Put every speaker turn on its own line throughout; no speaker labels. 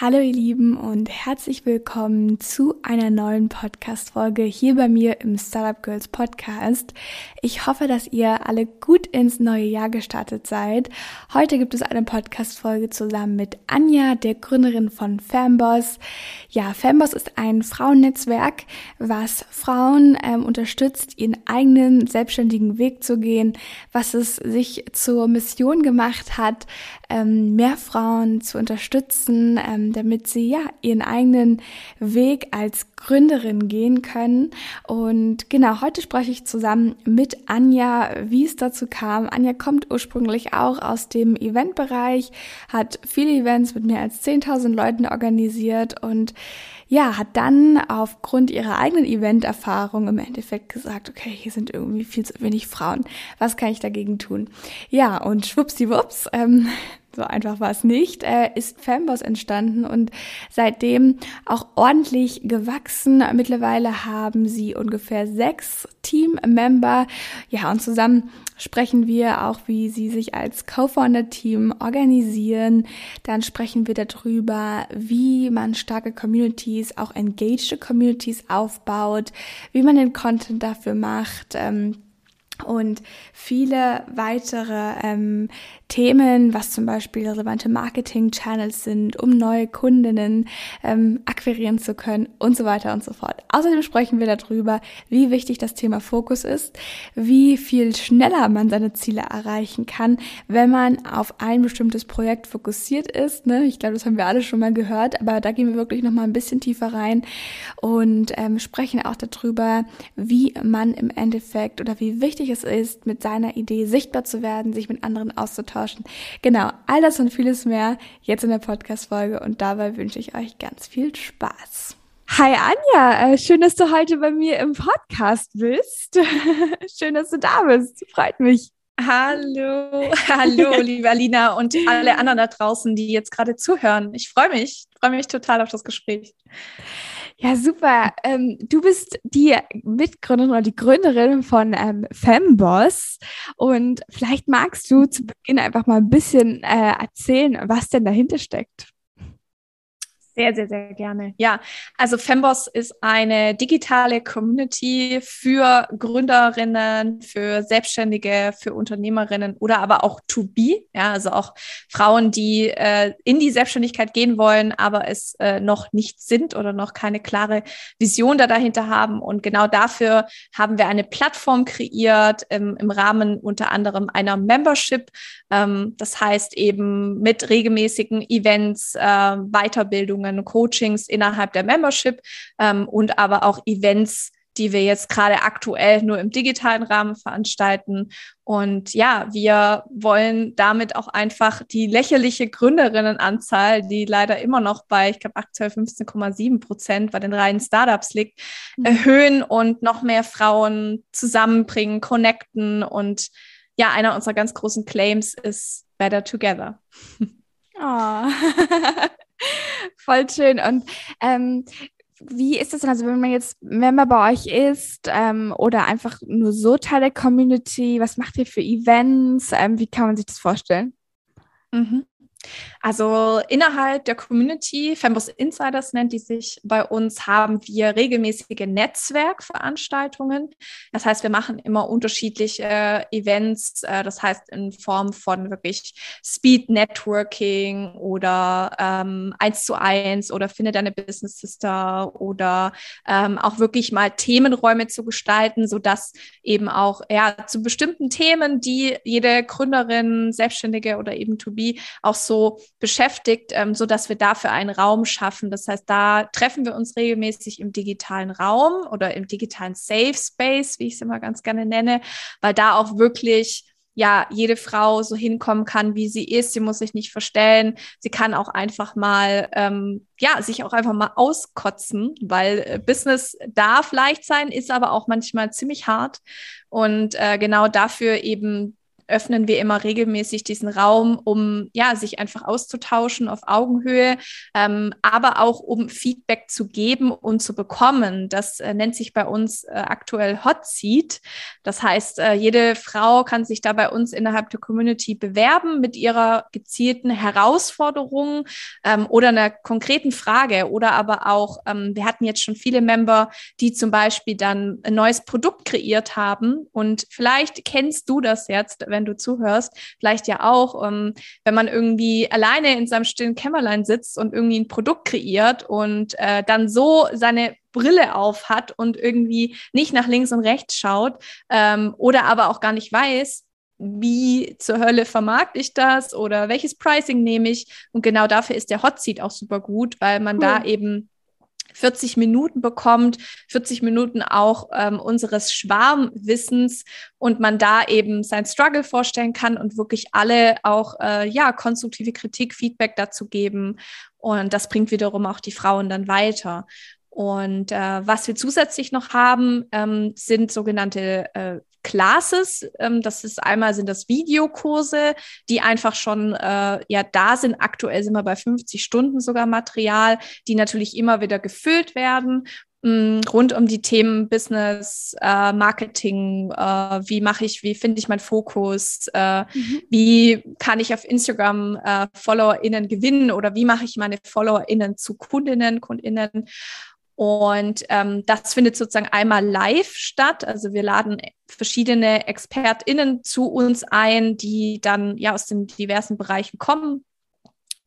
Hallo ihr Lieben und herzlich willkommen zu einer neuen Podcast-Folge hier bei mir im Startup Girls Podcast. Ich hoffe, dass ihr alle gut ins neue Jahr gestartet seid. Heute gibt es eine Podcast-Folge zusammen mit Anja, der Gründerin von Femboss. Ja, Femboss ist ein Frauennetzwerk, was Frauen ähm, unterstützt, ihren eigenen selbstständigen Weg zu gehen, was es sich zur Mission gemacht hat, ähm, mehr Frauen zu unterstützen, ähm, damit sie ja ihren eigenen Weg als Gründerin gehen können. Und genau, heute spreche ich zusammen mit Anja, wie es dazu kam. Anja kommt ursprünglich auch aus dem Eventbereich, hat viele Events mit mehr als 10.000 Leuten organisiert und ja, hat dann aufgrund ihrer eigenen Event-Erfahrung im Endeffekt gesagt, okay, hier sind irgendwie viel zu wenig Frauen. Was kann ich dagegen tun? Ja, und schwuppsdiwupps, ähm, so einfach war es nicht, äh, ist Fanboss entstanden und seitdem auch ordentlich gewachsen. Mittlerweile haben sie ungefähr sechs Team-Member. Ja, und zusammen sprechen wir auch, wie sie sich als Co-Founder-Team organisieren. Dann sprechen wir darüber, wie man starke Communities, auch engaged Communities aufbaut, wie man den Content dafür macht. Ähm, und viele weitere ähm, Themen, was zum Beispiel relevante Marketing-Channels sind, um neue Kundinnen ähm, akquirieren zu können und so weiter und so fort. Außerdem sprechen wir darüber, wie wichtig das Thema Fokus ist, wie viel schneller man seine Ziele erreichen kann, wenn man auf ein bestimmtes Projekt fokussiert ist. Ne? Ich glaube, das haben wir alle schon mal gehört, aber da gehen wir wirklich noch mal ein bisschen tiefer rein und ähm, sprechen auch darüber, wie man im Endeffekt oder wie wichtig es ist, mit seiner Idee sichtbar zu werden, sich mit anderen auszutauschen. Genau, all das und vieles mehr jetzt in der Podcast-Folge und dabei wünsche ich euch ganz viel Spaß. Hi Anja, äh, schön, dass du heute bei mir im Podcast bist. schön, dass du da bist. Freut mich.
Hallo, hallo, liebe Alina und alle anderen da draußen, die jetzt gerade zuhören. Ich freue mich, freue mich total auf das Gespräch.
Ja, super. Ähm, du bist die Mitgründerin oder die Gründerin von ähm, Femboss und vielleicht magst du zu Beginn einfach mal ein bisschen äh, erzählen, was denn dahinter steckt.
Sehr, sehr, sehr gerne. Ja, also Femboss ist eine digitale Community für Gründerinnen, für Selbstständige, für Unternehmerinnen oder aber auch to be. Ja, also auch Frauen, die äh, in die Selbstständigkeit gehen wollen, aber es äh, noch nicht sind oder noch keine klare Vision da dahinter haben. Und genau dafür haben wir eine Plattform kreiert im, im Rahmen unter anderem einer Membership. Ähm, das heißt eben mit regelmäßigen Events, äh, Weiterbildungen, Beratungen, Coachings innerhalb der Membership ähm, und aber auch Events, die wir jetzt gerade aktuell nur im digitalen Rahmen veranstalten. Und ja, wir wollen damit auch einfach die lächerliche Gründerinnenanzahl, die leider immer noch bei, ich glaube, aktuell 15,7 Prozent bei den reinen Startups liegt, mhm. erhöhen und noch mehr Frauen zusammenbringen, connecten. Und ja, einer unserer ganz großen Claims ist Better Together.
Oh. Voll schön. Und ähm, wie ist das denn? Also, wenn man jetzt Member bei euch ist ähm, oder einfach nur so Teil der Community, was macht ihr für Events? Ähm, wie kann man sich das vorstellen?
Mhm. Also innerhalb der Community, Fembus Insiders nennt die sich bei uns, haben wir regelmäßige Netzwerkveranstaltungen. Das heißt, wir machen immer unterschiedliche äh, Events, äh, das heißt in Form von wirklich Speed Networking oder ähm, eins zu eins oder finde deine Business Sister oder ähm, auch wirklich mal Themenräume zu gestalten, sodass eben auch ja zu bestimmten Themen, die jede Gründerin, Selbstständige oder eben To Be auch so beschäftigt, ähm, so dass wir dafür einen Raum schaffen. Das heißt, da treffen wir uns regelmäßig im digitalen Raum oder im digitalen Safe Space, wie ich es immer ganz gerne nenne, weil da auch wirklich ja, jede Frau so hinkommen kann, wie sie ist. Sie muss sich nicht verstellen. Sie kann auch einfach mal, ähm, ja, sich auch einfach mal auskotzen, weil äh, Business darf leicht sein, ist aber auch manchmal ziemlich hart. Und äh, genau dafür eben öffnen wir immer regelmäßig diesen Raum, um ja sich einfach auszutauschen auf Augenhöhe, ähm, aber auch um Feedback zu geben und zu bekommen. Das äh, nennt sich bei uns äh, aktuell Hot Seat. Das heißt, äh, jede Frau kann sich da bei uns innerhalb der Community bewerben mit ihrer gezielten Herausforderung ähm, oder einer konkreten Frage oder aber auch, ähm, wir hatten jetzt schon viele Member, die zum Beispiel dann ein neues Produkt kreiert haben und vielleicht kennst du das jetzt, wenn du zuhörst, vielleicht ja auch, ähm, wenn man irgendwie alleine in seinem stillen Kämmerlein sitzt und irgendwie ein Produkt kreiert und äh, dann so seine Brille auf hat und irgendwie nicht nach links und rechts schaut ähm, oder aber auch gar nicht weiß, wie zur Hölle vermarkte ich das oder welches Pricing nehme ich. Und genau dafür ist der Hot Seat auch super gut, weil man cool. da eben 40 Minuten bekommt, 40 Minuten auch ähm, unseres Schwarmwissens und man da eben sein Struggle vorstellen kann und wirklich alle auch äh, ja konstruktive Kritik, Feedback dazu geben und das bringt wiederum auch die Frauen dann weiter. Und äh, was wir zusätzlich noch haben, ähm, sind sogenannte äh, Classes. Ähm, das ist einmal sind das Videokurse, die einfach schon äh, ja da sind. Aktuell sind wir bei 50 Stunden sogar Material, die natürlich immer wieder gefüllt werden mm, rund um die Themen Business, äh, Marketing, äh, wie mache ich, wie finde ich meinen Fokus, äh, mhm. wie kann ich auf Instagram äh, FollowerInnen gewinnen oder wie mache ich meine FollowerInnen zu Kundinnen, KundInnen und ähm, das findet sozusagen einmal live statt. Also wir laden verschiedene ExpertInnen zu uns ein, die dann ja aus den diversen Bereichen kommen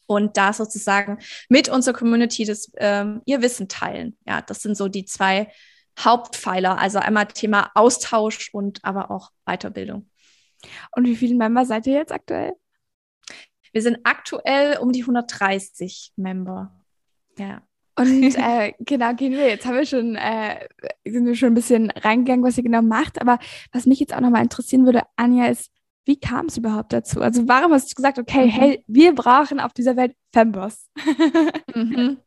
und da sozusagen mit unserer Community das, ähm, ihr Wissen teilen. Ja, das sind so die zwei Hauptpfeiler. Also einmal Thema Austausch und aber auch Weiterbildung.
Und wie viele Member seid ihr jetzt aktuell?
Wir sind aktuell um die 130 Member. Ja.
Und äh, genau, gehen wir. Jetzt haben wir schon, äh, sind wir schon ein bisschen reingegangen, was ihr genau macht. Aber was mich jetzt auch nochmal interessieren würde, Anja, ist, wie kam es überhaupt dazu? Also warum hast du gesagt, okay, mhm. hey, wir brauchen auf dieser Welt Femboss?
mhm.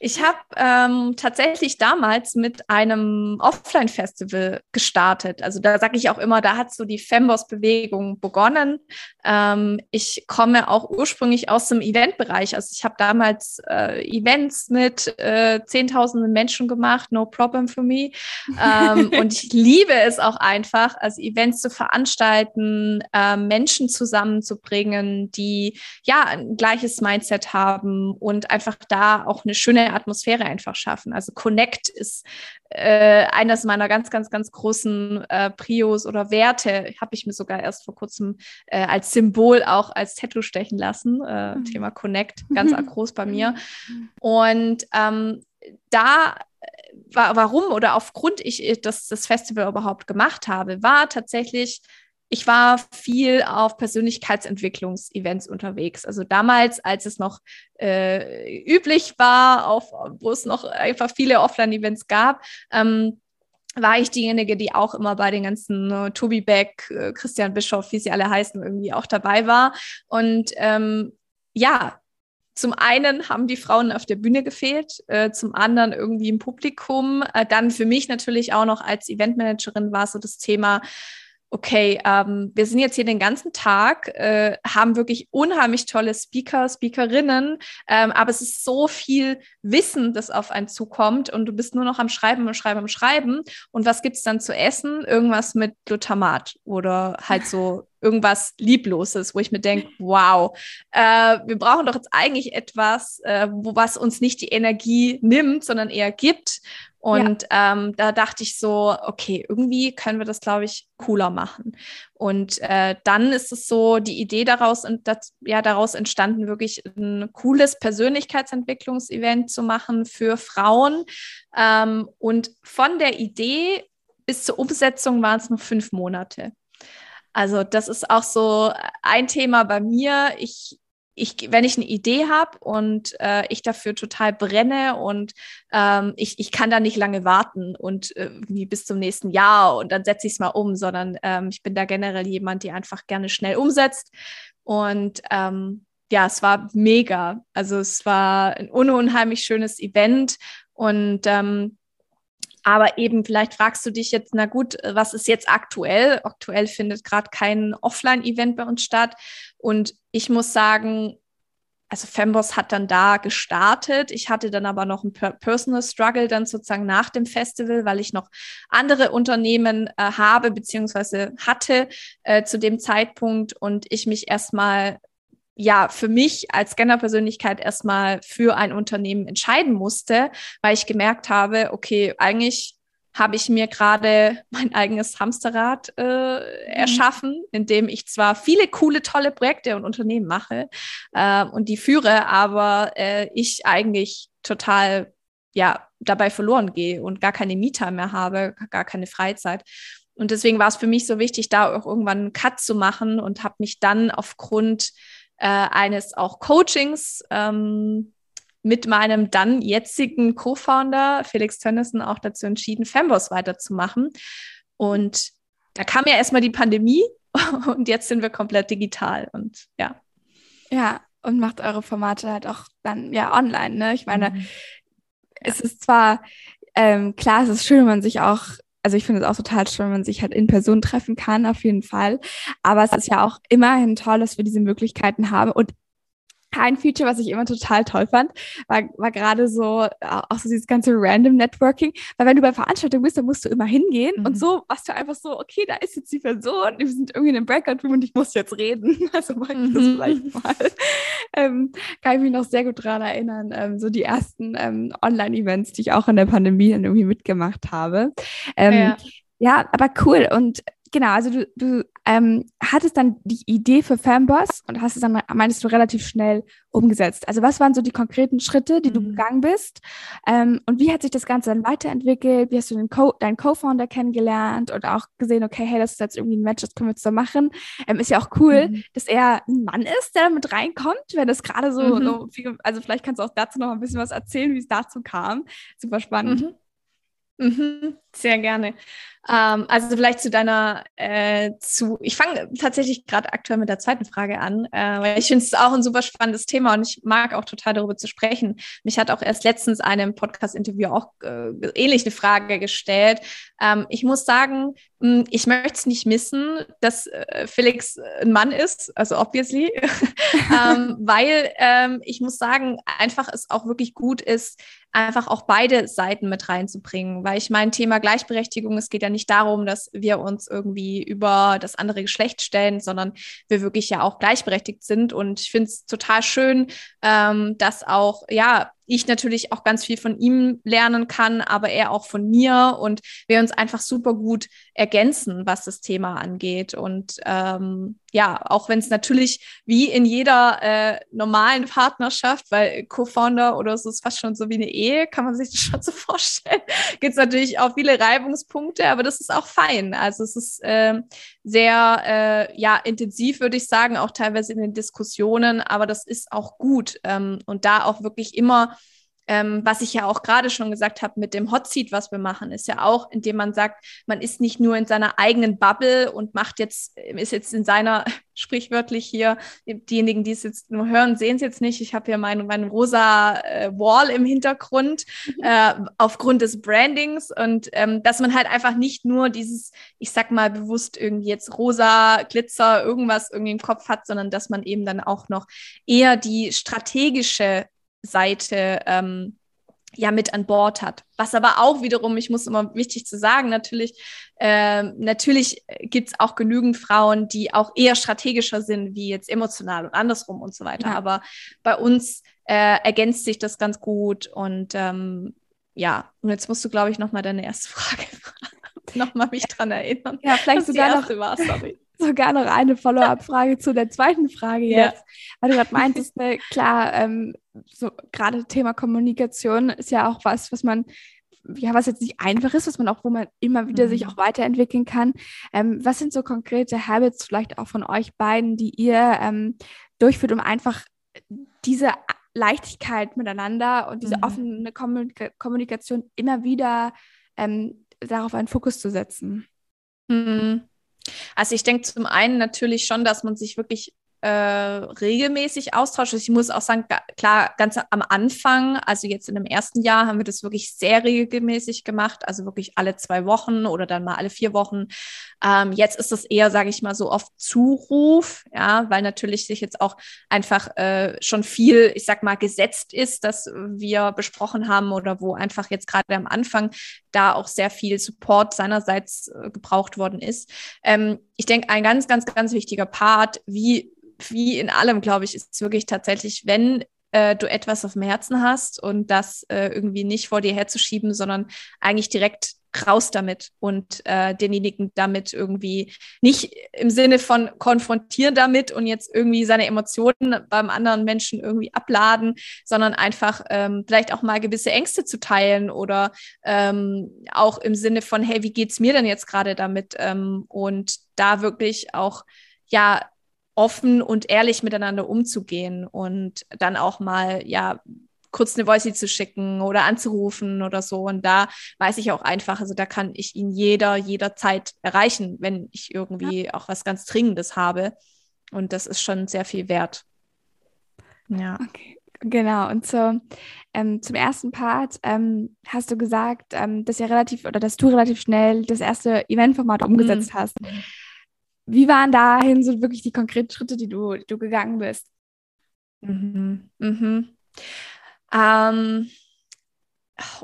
Ich habe ähm, tatsächlich damals mit einem Offline-Festival gestartet. Also da sage ich auch immer, da hat so die Femboss-Bewegung begonnen. Ähm, ich komme auch ursprünglich aus dem Eventbereich. Also ich habe damals äh, Events mit äh, Zehntausenden Menschen gemacht, no problem for me. Ähm, und ich liebe es auch einfach, also Events zu veranstalten, äh, Menschen zusammenzubringen, die ja ein gleiches Mindset haben und einfach da auch auch eine schöne Atmosphäre einfach schaffen. Also Connect ist äh, eines meiner ganz, ganz, ganz großen äh, Prios oder Werte. Habe ich mir sogar erst vor kurzem äh, als Symbol auch als Tattoo stechen lassen. Äh, mhm. Thema Connect, ganz groß bei mir. Und ähm, da warum oder aufgrund ich das, das Festival überhaupt gemacht habe, war tatsächlich ich war viel auf Persönlichkeitsentwicklungsevents unterwegs. Also damals, als es noch äh, üblich war, auf, wo es noch einfach viele Offline-Events gab, ähm, war ich diejenige, die auch immer bei den ganzen äh, Tobi Beck, äh, Christian Bischoff, wie sie alle heißen, irgendwie auch dabei war. Und ähm, ja, zum einen haben die Frauen auf der Bühne gefehlt, äh, zum anderen irgendwie im Publikum. Äh, dann für mich natürlich auch noch als Eventmanagerin war so das Thema, okay, ähm, wir sind jetzt hier den ganzen Tag, äh, haben wirklich unheimlich tolle Speaker, Speakerinnen, ähm, aber es ist so viel Wissen, das auf einen zukommt und du bist nur noch am Schreiben, am Schreiben, am Schreiben. Und was gibt's dann zu essen? Irgendwas mit Glutamat oder halt so irgendwas Liebloses, wo ich mir denke, wow, äh, wir brauchen doch jetzt eigentlich etwas, äh, wo was uns nicht die Energie nimmt, sondern eher gibt. Und ja. ähm, da dachte ich so, okay, irgendwie können wir das, glaube ich, cooler machen. Und äh, dann ist es so, die Idee daraus, das, ja, daraus entstanden, wirklich ein cooles Persönlichkeitsentwicklungsevent zu machen für Frauen. Ähm, und von der Idee bis zur Umsetzung waren es nur fünf Monate. Also das ist auch so ein Thema bei mir. Ich ich, wenn ich eine Idee habe und äh, ich dafür total brenne und ähm, ich, ich kann da nicht lange warten und äh, wie bis zum nächsten Jahr und dann setze ich es mal um, sondern ähm, ich bin da generell jemand, die einfach gerne schnell umsetzt. Und ähm, ja, es war mega. Also es war ein unheimlich schönes Event und ähm, Aber eben, vielleicht fragst du dich jetzt, na gut, was ist jetzt aktuell? Aktuell findet gerade kein Offline-Event bei uns statt. Und ich muss sagen, also Femboss hat dann da gestartet. Ich hatte dann aber noch ein Personal Struggle dann sozusagen nach dem Festival, weil ich noch andere Unternehmen äh, habe beziehungsweise hatte äh, zu dem Zeitpunkt und ich mich erstmal ja, für mich als Scanner-Persönlichkeit erstmal für ein Unternehmen entscheiden musste, weil ich gemerkt habe, okay, eigentlich habe ich mir gerade mein eigenes Hamsterrad äh, mhm. erschaffen, in dem ich zwar viele coole, tolle Projekte und Unternehmen mache äh, und die führe, aber äh, ich eigentlich total ja dabei verloren gehe und gar keine Mieter mehr habe, gar keine Freizeit. Und deswegen war es für mich so wichtig, da auch irgendwann einen Cut zu machen und habe mich dann aufgrund äh, eines auch Coachings ähm, mit meinem dann jetzigen Co-Founder Felix Tönnissen auch dazu entschieden, Femboss weiterzumachen. Und da kam ja erstmal die Pandemie und jetzt sind wir komplett digital und ja.
Ja, und macht eure Formate halt auch dann ja online, ne? Ich meine, mhm. es ist zwar ähm, klar, es ist schön, wenn man sich auch also ich finde es auch total schön, wenn man sich halt in Person treffen kann, auf jeden Fall. Aber es ist ja auch immerhin toll, dass wir diese Möglichkeiten haben. Und ein Feature, was ich immer total toll fand, war, war gerade so, äh, auch so dieses ganze Random Networking. Weil wenn du bei Veranstaltungen bist, dann musst du immer hingehen mhm. und so warst du einfach so, okay, da ist jetzt die Person, wir sind irgendwie in einem Breakout-Room und ich muss jetzt reden. Also mach ich mhm. das vielleicht mal. Ähm, kann ich mich noch sehr gut daran erinnern, ähm, so die ersten ähm, Online-Events, die ich auch in der Pandemie dann irgendwie mitgemacht habe. Ähm, ja. ja, aber cool. Und genau, also du, du ähm, hattest dann die Idee für Fanboss und hast es dann, meinst du, relativ schnell umgesetzt. Also was waren so die konkreten Schritte, die mhm. du gegangen bist? Ähm, und wie hat sich das Ganze dann weiterentwickelt? Wie hast du den Co deinen Co-Founder kennengelernt und auch gesehen, okay, hey, das ist jetzt irgendwie ein Match, das können wir zusammen machen. Ähm, ist ja auch cool, mhm. dass er ein Mann ist, der mit reinkommt, wenn das gerade so, mhm. so viel, also vielleicht kannst du auch dazu noch ein bisschen was erzählen, wie es dazu kam. Super spannend.
Mhm. Mhm, sehr gerne. Ähm, also vielleicht zu deiner, äh, zu, ich fange tatsächlich gerade aktuell mit der zweiten Frage an, äh, weil ich finde es auch ein super spannendes Thema und ich mag auch total darüber zu sprechen. Mich hat auch erst letztens einem Podcast-Interview auch äh, ähnlich eine Frage gestellt. Ähm, ich muss sagen, mh, hm, ich möchte es nicht missen, dass äh, Felix ein Mann ist, also obviously, ähm, weil ähm, ich muss sagen, einfach es auch wirklich gut ist, einfach auch beide Seiten mit reinzubringen, weil ich mein Thema Gleichberechtigung, es geht ja nicht darum, dass wir uns irgendwie über das andere Geschlecht stellen, sondern wir wirklich ja auch gleichberechtigt sind. Und ich finde es total schön, ähm, dass auch, ja, ich natürlich auch ganz viel von ihm lernen kann, aber er auch von mir und wir uns einfach super gut ergänzen, was das Thema angeht. Und ähm, ja, auch wenn es natürlich wie in jeder äh, normalen Partnerschaft, weil Co-Founder oder so ist fast schon so wie eine Ehe, kann man sich das schon so vorstellen, gibt es natürlich auch viele Reibungspunkte, aber das ist auch fein. Also es ist äh, sehr äh, ja intensiv, würde ich sagen, auch teilweise in den Diskussionen, aber das ist auch gut ähm, und da auch wirklich immer ähm, was ich ja auch gerade schon gesagt habe mit dem Hot Seat, was wir machen, ist ja auch, indem man sagt, man ist nicht nur in seiner eigenen Bubble und macht jetzt, ist jetzt in seiner, sprichwörtlich hier, diejenigen, die es jetzt nur hören, sehen es jetzt nicht. Ich habe hier meinen mein rosa äh, Wall im Hintergrund mhm. äh, aufgrund des Brandings und ähm, dass man halt einfach nicht nur dieses, ich sag mal bewusst irgendwie jetzt rosa, Glitzer, irgendwas irgendwie im Kopf hat, sondern dass man eben dann auch noch eher die strategische Seite ähm, ja mit an Bord hat. Was aber auch wiederum, ich muss immer wichtig zu sagen, natürlich, äh, natürlich gibt es auch genügend Frauen, die auch eher strategischer sind, wie jetzt emotional und andersrum und so weiter. Ja. Aber bei uns äh, ergänzt sich das ganz gut und ähm, ja, und jetzt musst du, glaube ich, nochmal deine erste Frage nochmal mich dran erinnern.
Ja, vielleicht sogar noch, war, sorry sogar noch eine Follow-up-Frage zu der zweiten Frage jetzt, ja. weil du gerade meintest, ne, klar, ähm, so gerade Thema Kommunikation ist ja auch was, was man ja, was jetzt nicht einfach ist, was man auch, wo man immer wieder mhm. sich auch weiterentwickeln kann. Ähm, was sind so konkrete Habits vielleicht auch von euch beiden, die ihr ähm, durchführt, um einfach diese Leichtigkeit miteinander und diese mhm. offene Kommunika Kommunikation immer wieder ähm, darauf einen Fokus zu setzen?
Mhm. Also ich denke zum einen natürlich schon, dass man sich wirklich äh, regelmäßig austauschen. Ich muss auch sagen, klar, ganz am Anfang, also jetzt in dem ersten Jahr, haben wir das wirklich sehr regelmäßig gemacht, also wirklich alle zwei Wochen oder dann mal alle vier Wochen. Ähm, jetzt ist es eher, sage ich mal, so oft Zuruf, ja, weil natürlich sich jetzt auch einfach äh, schon viel, ich sag mal, gesetzt ist, dass wir besprochen haben oder wo einfach jetzt gerade am Anfang da auch sehr viel Support seinerseits äh, gebraucht worden ist. Ähm, ich denke, ein ganz, ganz, ganz wichtiger Part, wie, wie in allem, glaube ich, ist wirklich tatsächlich, wenn äh, du etwas auf dem Herzen hast und das äh, irgendwie nicht vor dir herzuschieben, sondern eigentlich direkt raus damit und äh, denjenigen damit irgendwie nicht im Sinne von konfrontieren damit und jetzt irgendwie seine Emotionen beim anderen Menschen irgendwie abladen, sondern einfach ähm, vielleicht auch mal gewisse Ängste zu teilen oder ähm, auch im Sinne von, hey, wie geht's mir denn jetzt gerade damit? Ähm, und da wirklich auch ja offen und ehrlich miteinander umzugehen und dann auch mal ja kurz eine Voice zu schicken oder anzurufen oder so. Und da weiß ich auch einfach, also da kann ich ihn jeder, jederzeit erreichen, wenn ich irgendwie ja. auch was ganz Dringendes habe. Und das ist schon sehr viel wert.
Ja. Okay. Genau, und so, ähm, zum ersten Part ähm, hast du gesagt, ähm, dass ja relativ oder dass du relativ schnell das erste Eventformat mhm. umgesetzt hast. Wie waren dahin so wirklich die konkreten Schritte, die du, die du gegangen bist?
Mhm. Mhm. Ähm,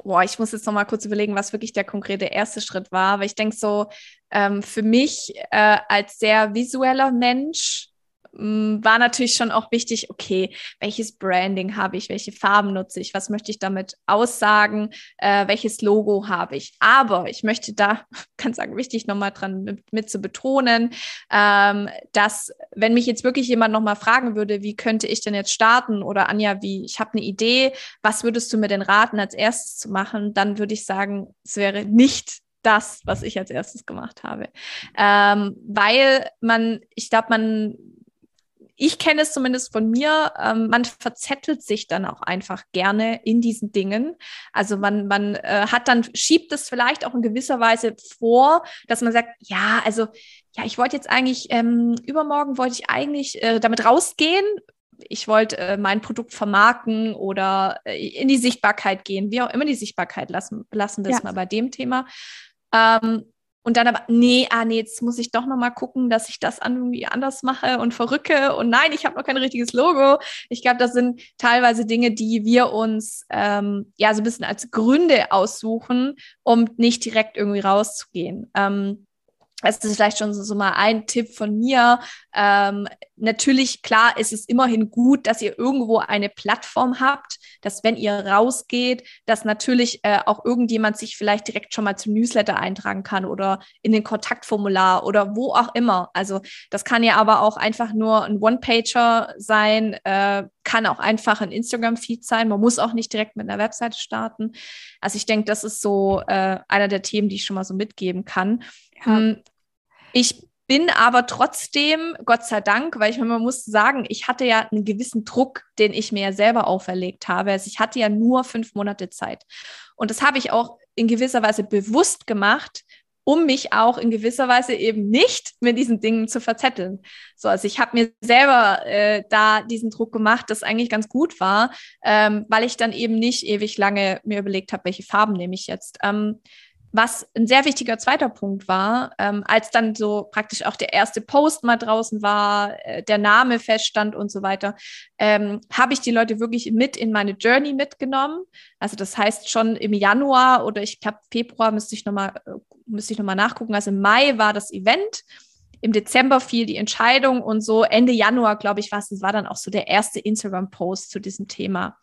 boah, ich muss jetzt noch mal kurz überlegen, was wirklich der konkrete erste Schritt war. Aber ich denke so, ähm, für mich äh, als sehr visueller Mensch war natürlich schon auch wichtig, okay, welches Branding habe ich, welche Farben nutze ich, was möchte ich damit aussagen, äh, welches Logo habe ich. Aber ich möchte da, kann sagen, wichtig nochmal dran mit, mit, zu betonen, ähm, dass wenn mich jetzt wirklich jemand nochmal fragen würde, wie könnte ich denn jetzt starten oder Anja, wie, ich habe eine Idee, was würdest du mir denn raten, als erstes zu machen, dann würde ich sagen, es wäre nicht das, was ich als erstes gemacht habe. Ähm, weil man, ich glaube, man ich kenne es zumindest von mir, ähm, man verzettelt sich dann auch einfach gerne in diesen Dingen. Also man, man äh, hat dann, schiebt es vielleicht auch in gewisser Weise vor, dass man sagt, ja, also ja, ich wollte jetzt eigentlich, ähm, übermorgen wollte ich eigentlich äh, damit rausgehen, ich wollte äh, mein Produkt vermarkten oder äh, in die Sichtbarkeit gehen, wie auch immer die Sichtbarkeit lassen, lassen wir es ja. mal bei dem Thema. Ähm, und dann aber, nee, ah nee, jetzt muss ich doch noch mal gucken, dass ich das irgendwie anders mache und verrücke. Und nein, ich habe noch kein richtiges Logo. Ich glaube, das sind teilweise Dinge, die wir uns ähm, ja so ein bisschen als Gründe aussuchen, um nicht direkt irgendwie rauszugehen. Ähm, das ist vielleicht schon so, so mal ein Tipp von mir. Ähm, natürlich, klar, ist es immerhin gut, dass ihr irgendwo eine Plattform habt, dass wenn ihr rausgeht, dass natürlich äh, auch irgendjemand sich vielleicht direkt schon mal zum Newsletter eintragen kann oder in den Kontaktformular oder wo auch immer. Also das kann ja aber auch einfach nur ein One-Pager sein, äh, kann auch einfach ein Instagram-Feed sein. Man muss auch nicht direkt mit einer Webseite starten. Also ich denke, das ist so äh, einer der Themen, die ich schon mal so mitgeben kann. Ja. Hm, ich bin aber trotzdem, Gott sei Dank, weil ich man muss sagen, ich hatte ja einen gewissen Druck, den ich mir ja selber auferlegt habe. Also ich hatte ja nur fünf Monate Zeit. Und das habe ich auch in gewisser Weise bewusst gemacht, um mich auch in gewisser Weise eben nicht mit diesen Dingen zu verzetteln. So, also ich habe mir selber äh, da diesen Druck gemacht, das eigentlich ganz gut war, ähm, weil ich dann eben nicht ewig lange mir überlegt habe, welche Farben nehme ich jetzt. Ähm, was ein sehr wichtiger zweiter Punkt war, ähm, als dann so praktisch auch der erste Post mal draußen war, äh, der Name feststand und so weiter, ähm, habe ich die Leute wirklich mit in meine Journey mitgenommen. Also das heißt schon im Januar oder ich glaube Februar müsste ich nochmal äh, müsste ich noch mal nachgucken. Also im Mai war das Event. Im Dezember fiel die Entscheidung und so Ende Januar, glaube ich, war es, war dann auch so der erste Instagram-Post zu diesem Thema.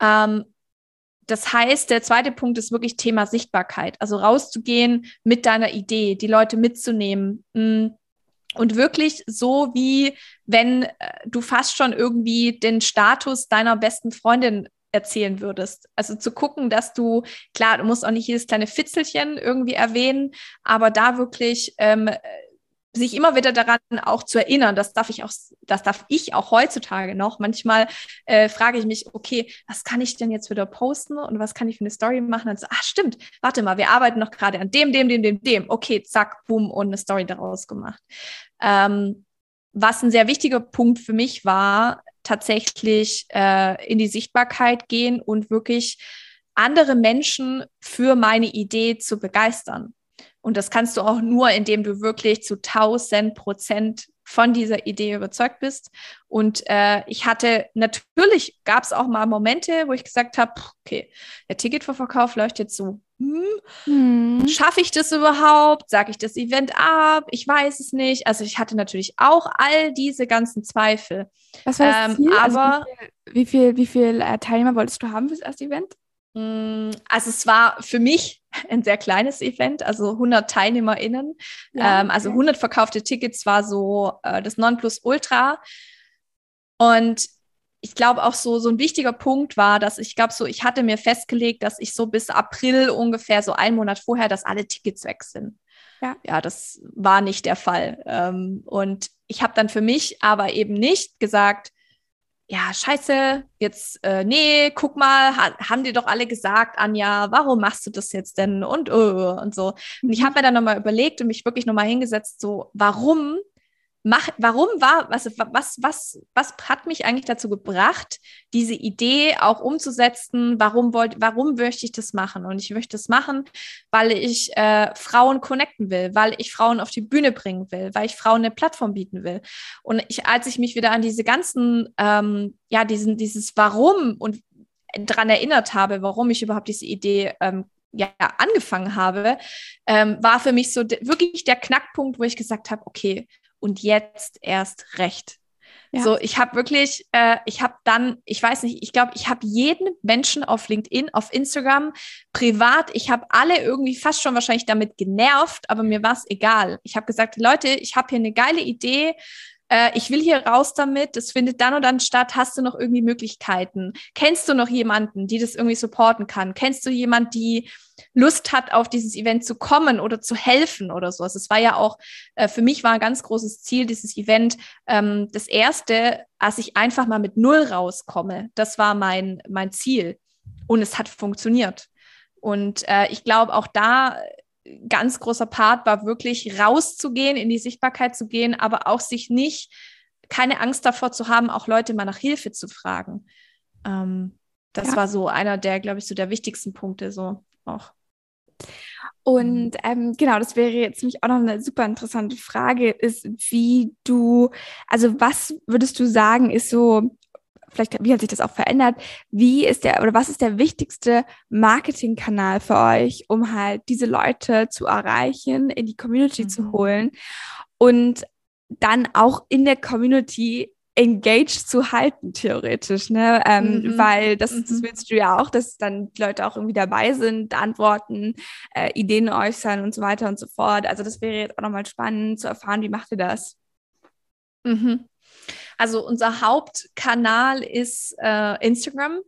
Ähm, das heißt, der zweite Punkt ist wirklich Thema Sichtbarkeit. Also rauszugehen mit deiner Idee, die Leute mitzunehmen. Mm, und wirklich so wie wenn äh, du fast schon irgendwie den Status deiner besten Freundin erzählen würdest. Also zu gucken, dass du, klar, du musst auch nicht jedes kleine Fitzelchen irgendwie erwähnen, aber da wirklich ähm, sich immer wieder daran auch zu erinnern, das darf ich auch, das darf ich auch heutzutage noch. Manchmal äh, frage ich mich, okay, was kann ich denn jetzt wieder posten und was kann ich für eine Story machen? Und so, ach stimmt, warte mal, wir arbeiten noch gerade an dem, dem, dem, dem, dem. Okay, zack, boom und eine Story daraus gemacht. Ähm, was ein sehr wichtiger Punkt für mich war, tatsächlich äh, in die Sichtbarkeit gehen und wirklich andere Menschen für meine Idee zu begeistern. Und das kannst du auch nur, indem du wirklich zu 1000 Prozent von dieser Idee überzeugt bist. Und äh, ich hatte, natürlich gab es auch mal Momente, wo ich gesagt habe, okay, der Ticketverkauf läuft jetzt so. Hm, hm. Schaffe ich das überhaupt? Sage ich das Event ab? Ich weiß es nicht. Also ich hatte natürlich auch all diese ganzen Zweifel.
Was war das ähm, Ziel? Also aber also wie viel, wie viel, wie viel äh, Teilnehmer wolltest du haben fürs erste Event?
Mm, also es war für mich ein sehr kleines Event, also 100 TeilnehmerInnen. Ja, ähm, also 100 verkaufte Tickets war so äh, das Nonplusultra. Und ich glaube auch so, so ein wichtiger Punkt war, dass ich glaube so, ich hatte mir festgelegt, dass ich so bis April ungefähr, so einen Monat vorher, dass alle Tickets weg sind. Ja, ja das war nicht der Fall. Ähm, und ich habe dann für mich aber eben nicht gesagt, ja, scheiße, jetzt, äh, nee, guck mal, ha haben dir doch alle gesagt, Anja, warum machst du das jetzt denn? Und, uh, und so. Und ich habe mir dann nochmal überlegt und mich wirklich nochmal hingesetzt, so, warum mach, warum war, was, was, was, was hat mich eigentlich dazu gebracht, diese Idee auch umzusetzen? Warum wollte, warum möchte ich das machen? Und ich möchte das machen, weil ich äh, Frauen connecten will, weil ich Frauen auf die Bühne bringen will, weil ich Frauen eine Plattform bieten will. Und ich, als ich mich wieder an diese ganzen, ähm, ja, diesen, dieses Warum und daran erinnert habe, warum ich überhaupt diese Idee ähm, ja, angefangen habe, ähm, war für mich so wirklich der Knackpunkt, wo ich gesagt habe, okay, und jetzt erst recht. Ja. So, ich habe wirklich, äh, ich habe dann, ich weiß nicht, ich glaube, ich habe jeden Menschen auf LinkedIn, auf Instagram, privat, ich habe alle irgendwie fast schon wahrscheinlich damit genervt, aber mir war es egal. Ich habe gesagt, Leute, ich habe hier eine geile Idee, äh, ich will hier raus damit, das findet dann und dann statt, hast du noch irgendwie Möglichkeiten? Kennst du noch jemanden, die das irgendwie supporten kann? Kennst du jemanden, die Lust hat, auf dieses Event zu kommen oder zu helfen oder so? Also es war ja auch, äh, für mich war ein ganz großes Ziel, dieses Event, ähm, das erste, als ich einfach mal mit Null rauskomme, das war mein, mein Ziel. Und es hat funktioniert. Und äh, ich glaube, auch da ganz großer Part war wirklich rauszugehen, in die Sichtbarkeit zu gehen, aber auch sich nicht, keine Angst davor zu haben, auch Leute mal nach Hilfe zu fragen. Ähm, das ja. war so einer der, glaube ich, so der wichtigsten Punkte so auch.
Und ähm, genau, das wäre jetzt nämlich auch noch eine super interessante Frage, ist, wie du, also was würdest du sagen, ist so vielleicht, wie hat sich das auch verändert? Wie ist der oder was ist der wichtigste Marketingkanal für euch, um halt diese Leute zu erreichen, in die Community mhm. zu holen und dann auch in der Community engaged zu halten, theoretisch, ne? Ähm, mhm. Weil das, das mhm. willst du ja auch, dass dann die Leute auch irgendwie dabei sind, antworten, äh, Ideen äußern und so weiter und so fort. Also das wäre jetzt auch nochmal spannend zu erfahren, wie macht ihr das?
Mhm. Also unser Hauptkanal ist äh, Instagram.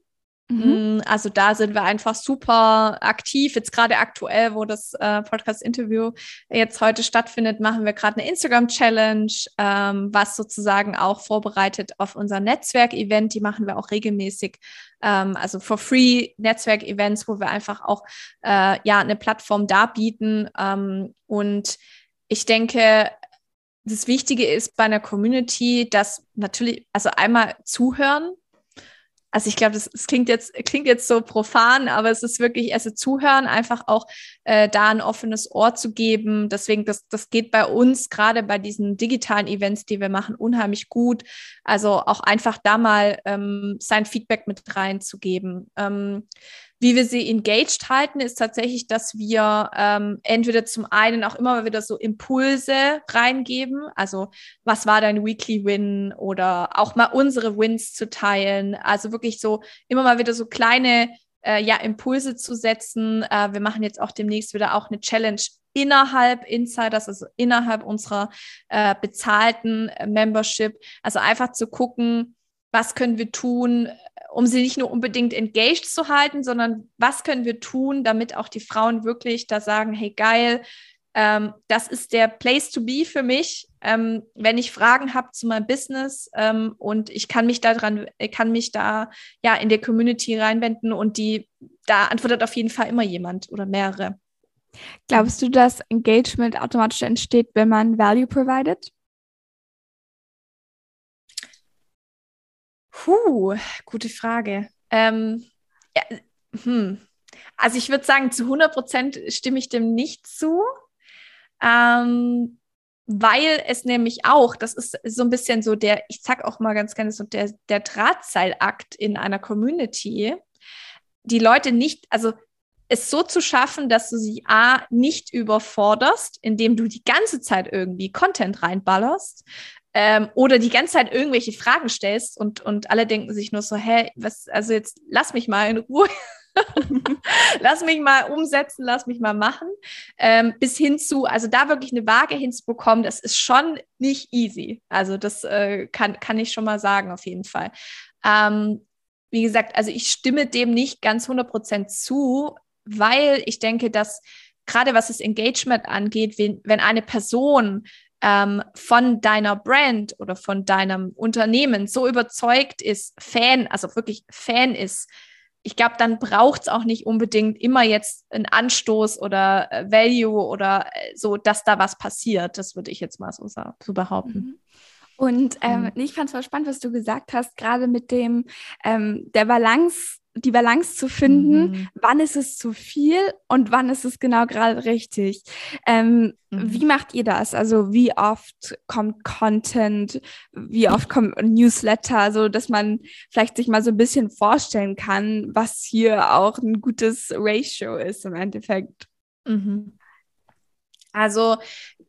Mhm. Mm, also da sind wir einfach super aktiv. Jetzt gerade aktuell, wo das äh, Podcast-Interview jetzt heute stattfindet, machen wir gerade eine Instagram-Challenge, ähm, was sozusagen auch vorbereitet auf unser Netzwerk-Event. Die machen wir auch regelmäßig, ähm, also for free Netzwerk-Events, wo wir einfach auch äh, ja eine Plattform darbieten. Ähm, und ich denke, das Wichtige ist bei einer Community, dass natürlich, also einmal zuhören. Also ich glaube, das, das, klingt jetzt klingt jetzt so profan, aber es ist wirklich, also zuhören, einfach auch äh, da ein offenes Ohr zu geben. Deswegen, das, das geht bei uns gerade bei diesen digitalen Events, die wir machen, unheimlich gut. Also auch einfach da mal ähm, sein Feedback mit reinzugeben. Ähm, wie wir sie engaged halten, ist tatsächlich, dass wir ähm, entweder zum einen auch immer wieder so Impulse reingeben, also was war dein Weekly Win oder auch mal unsere Wins zu teilen, also wirklich so immer mal wieder so kleine äh, ja, Impulse zu setzen. Äh, wir machen jetzt auch demnächst wieder auch eine Challenge innerhalb Insiders, also innerhalb unserer äh, bezahlten äh, Membership. Also einfach zu gucken, was können wir tun, um sie nicht nur unbedingt engaged zu halten, sondern was können wir tun, damit auch die Frauen wirklich da sagen, hey geil, ähm, das ist der Place to be für mich, ähm, wenn ich Fragen habe zu meinem Business ähm, und ich kann mich da dran, kann mich da ja in der Community reinwenden und die, da antwortet auf jeden Fall immer jemand oder mehrere.
Glaubst du, dass Engagement automatisch entsteht, wenn man Value provided?
Puh, gute Frage. Ähm, ja, hm. Also ich würde sagen, zu 100 Prozent stimme ich dem nicht zu. Ähm, weil es nämlich auch, das ist so ein bisschen so der, ich sag auch mal ganz gerne so der, der Drahtseilakt in einer Community, die Leute nicht, also es so zu schaffen, dass du sie A nicht überforderst, indem du die ganze Zeit irgendwie Content reinballerst ähm, oder die ganze Zeit irgendwelche Fragen stellst und, und alle denken sich nur so, hä, was, also jetzt lass mich mal in Ruhe. lass mich mal umsetzen, lass mich mal machen. Ähm, bis hin zu, also da wirklich eine Waage hinzubekommen, das ist schon nicht easy. Also das äh, kann, kann ich schon mal sagen, auf jeden Fall. Ähm, wie gesagt, also ich stimme dem nicht ganz 100% zu, weil ich denke, dass gerade was das Engagement angeht, wenn, wenn eine Person ähm, von deiner Brand oder von deinem Unternehmen so überzeugt ist, Fan, also wirklich Fan ist, ich glaube, dann braucht es auch nicht unbedingt immer jetzt einen Anstoß oder äh, Value oder äh, so, dass da was passiert. Das würde ich jetzt mal so, so behaupten. Mhm.
Und ähm, mhm. ich fand es voll spannend, was du gesagt hast, gerade mit dem ähm, der Balance die Balance zu finden, mhm. wann ist es zu viel und wann ist es genau gerade richtig. Ähm, mhm. Wie macht ihr das? Also wie oft kommt Content, wie oft kommt Newsletter, so dass man vielleicht sich mal so ein bisschen vorstellen kann, was hier auch ein gutes Ratio ist im Endeffekt.
Mhm. Also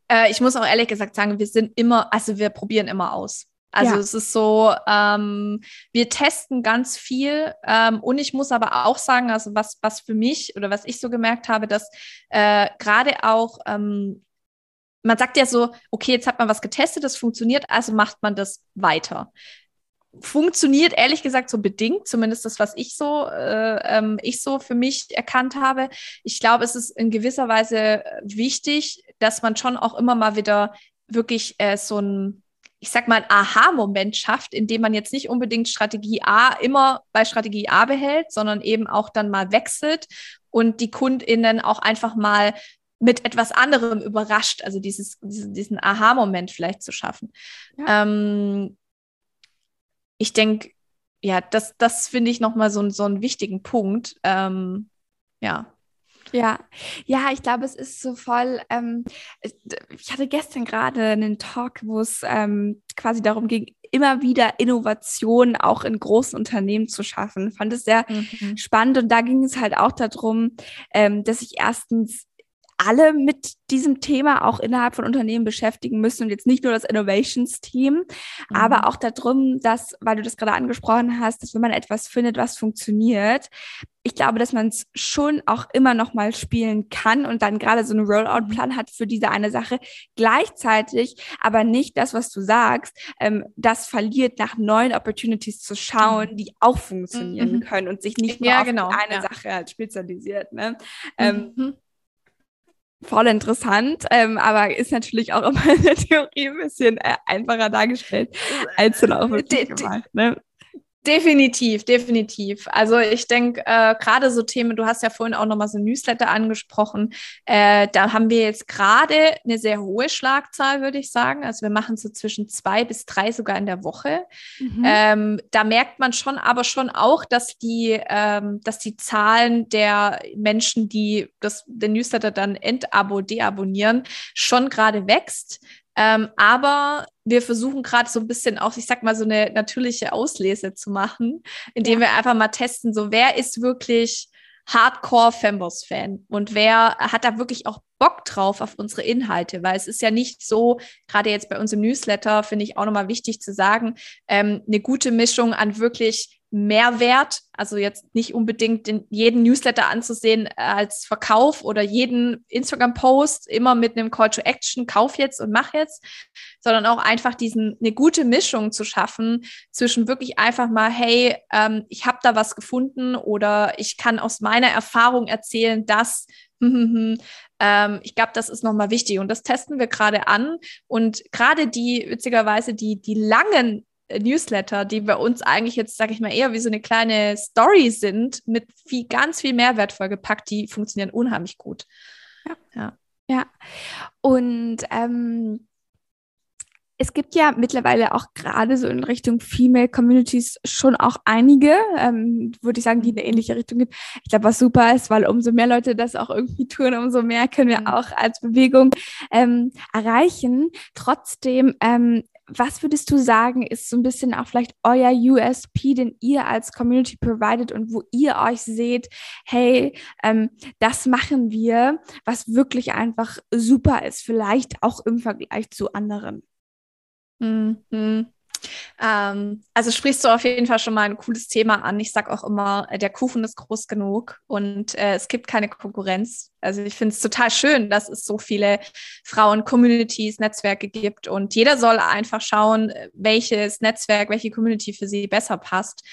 äh, ich muss auch ehrlich gesagt sagen, wir sind immer, also wir probieren immer aus. Also ja. es ist so, ähm, wir testen ganz viel ähm, und ich muss aber auch sagen, also was, was für mich oder was ich so gemerkt habe, dass äh, gerade auch, ähm, man sagt ja so, okay, jetzt hat man was getestet, das funktioniert, also macht man das weiter. Funktioniert ehrlich gesagt so bedingt, zumindest das, was ich so, äh, ähm, ich so für mich erkannt habe. Ich glaube, es ist in gewisser Weise wichtig, dass man schon auch immer mal wieder wirklich äh, so ein ich sag mal, Aha-Moment schafft, indem man jetzt nicht unbedingt Strategie A immer bei Strategie A behält, sondern eben auch dann mal wechselt und die KundInnen auch einfach mal mit etwas anderem überrascht, also dieses, diesen Aha-Moment vielleicht zu schaffen. Ja. Ähm, ich denke, ja, das, das finde ich nochmal so, so einen wichtigen Punkt. Ähm, ja.
Ja, ja, ich glaube, es ist so voll. Ähm, ich hatte gestern gerade einen Talk, wo es ähm, quasi darum ging, immer wieder Innovationen auch in großen Unternehmen zu schaffen. Ich fand es sehr mhm. spannend und da ging es halt auch darum, ähm, dass ich erstens alle mit diesem Thema auch innerhalb von Unternehmen beschäftigen müssen und jetzt nicht nur das Innovations-Team, mhm. aber auch darum, dass, weil du das gerade angesprochen hast, dass wenn man etwas findet, was funktioniert, ich glaube, dass man es schon auch immer noch mal spielen kann und dann gerade so einen Rollout-Plan hat für diese eine Sache. Gleichzeitig aber nicht das, was du sagst, ähm, das verliert nach neuen Opportunities zu schauen, die auch funktionieren mhm. können und sich nicht nur ja, auf genau, eine ja. Sache halt spezialisiert. Ne? Ähm, mhm. Voll interessant, ähm, aber ist natürlich auch immer in der Theorie ein bisschen äh, einfacher dargestellt als dann auch wirklich gemacht. Ne?
Definitiv, definitiv. Also ich denke, äh, gerade so Themen, du hast ja vorhin auch nochmal so ein Newsletter angesprochen, äh, da haben wir jetzt gerade eine sehr hohe Schlagzahl, würde ich sagen. Also wir machen so zwischen zwei bis drei sogar in der Woche. Mhm. Ähm, da merkt man schon aber schon auch, dass die, ähm, dass die Zahlen der Menschen, die das, den Newsletter dann entabo, deabonnieren, schon gerade wächst. Ähm, aber wir versuchen gerade so ein bisschen auch, ich sag mal, so eine natürliche Auslese zu machen, indem ja. wir einfach mal testen, so wer ist wirklich Hardcore Femboss-Fan und wer hat da wirklich auch Bock drauf auf unsere Inhalte, weil es ist ja nicht so, gerade jetzt bei uns im Newsletter, finde ich auch nochmal wichtig zu sagen, ähm, eine gute Mischung an wirklich Mehrwert, also jetzt nicht unbedingt den, jeden Newsletter anzusehen äh, als Verkauf oder jeden Instagram-Post immer mit einem Call to Action, kauf jetzt und mach jetzt, sondern auch einfach diesen eine gute Mischung zu schaffen zwischen wirklich einfach mal, hey, ähm, ich habe da was gefunden oder ich kann aus meiner Erfahrung erzählen, dass ähm, ich glaube, das ist nochmal wichtig. Und das testen wir gerade an. Und gerade die, witzigerweise, die, die langen Newsletter, die bei uns eigentlich jetzt, sage ich mal, eher wie so eine kleine Story sind, mit viel, ganz viel Mehrwert vollgepackt, die funktionieren unheimlich gut.
Ja. Ja. ja. Und ähm, es gibt ja mittlerweile auch gerade so in Richtung Female Communities schon auch einige, ähm, würde ich sagen, die in eine ähnliche Richtung gehen. Ich glaube, was super ist, weil umso mehr Leute das auch irgendwie tun, umso mehr können wir mhm. auch als Bewegung ähm, erreichen. Trotzdem ähm, was würdest du sagen, ist so ein bisschen auch vielleicht euer USP, den ihr als Community provided und wo ihr euch seht, hey, ähm, das machen wir, was wirklich einfach super ist, vielleicht auch im Vergleich zu anderen?
Mhm. Ähm, also sprichst du auf jeden Fall schon mal ein cooles Thema an. Ich sage auch immer, äh, der Kuchen ist groß genug und äh, es gibt keine Konkurrenz. Also ich finde es total schön, dass es so viele Frauen-Communities, Netzwerke gibt und jeder soll einfach schauen, welches Netzwerk, welche Community für sie besser passt.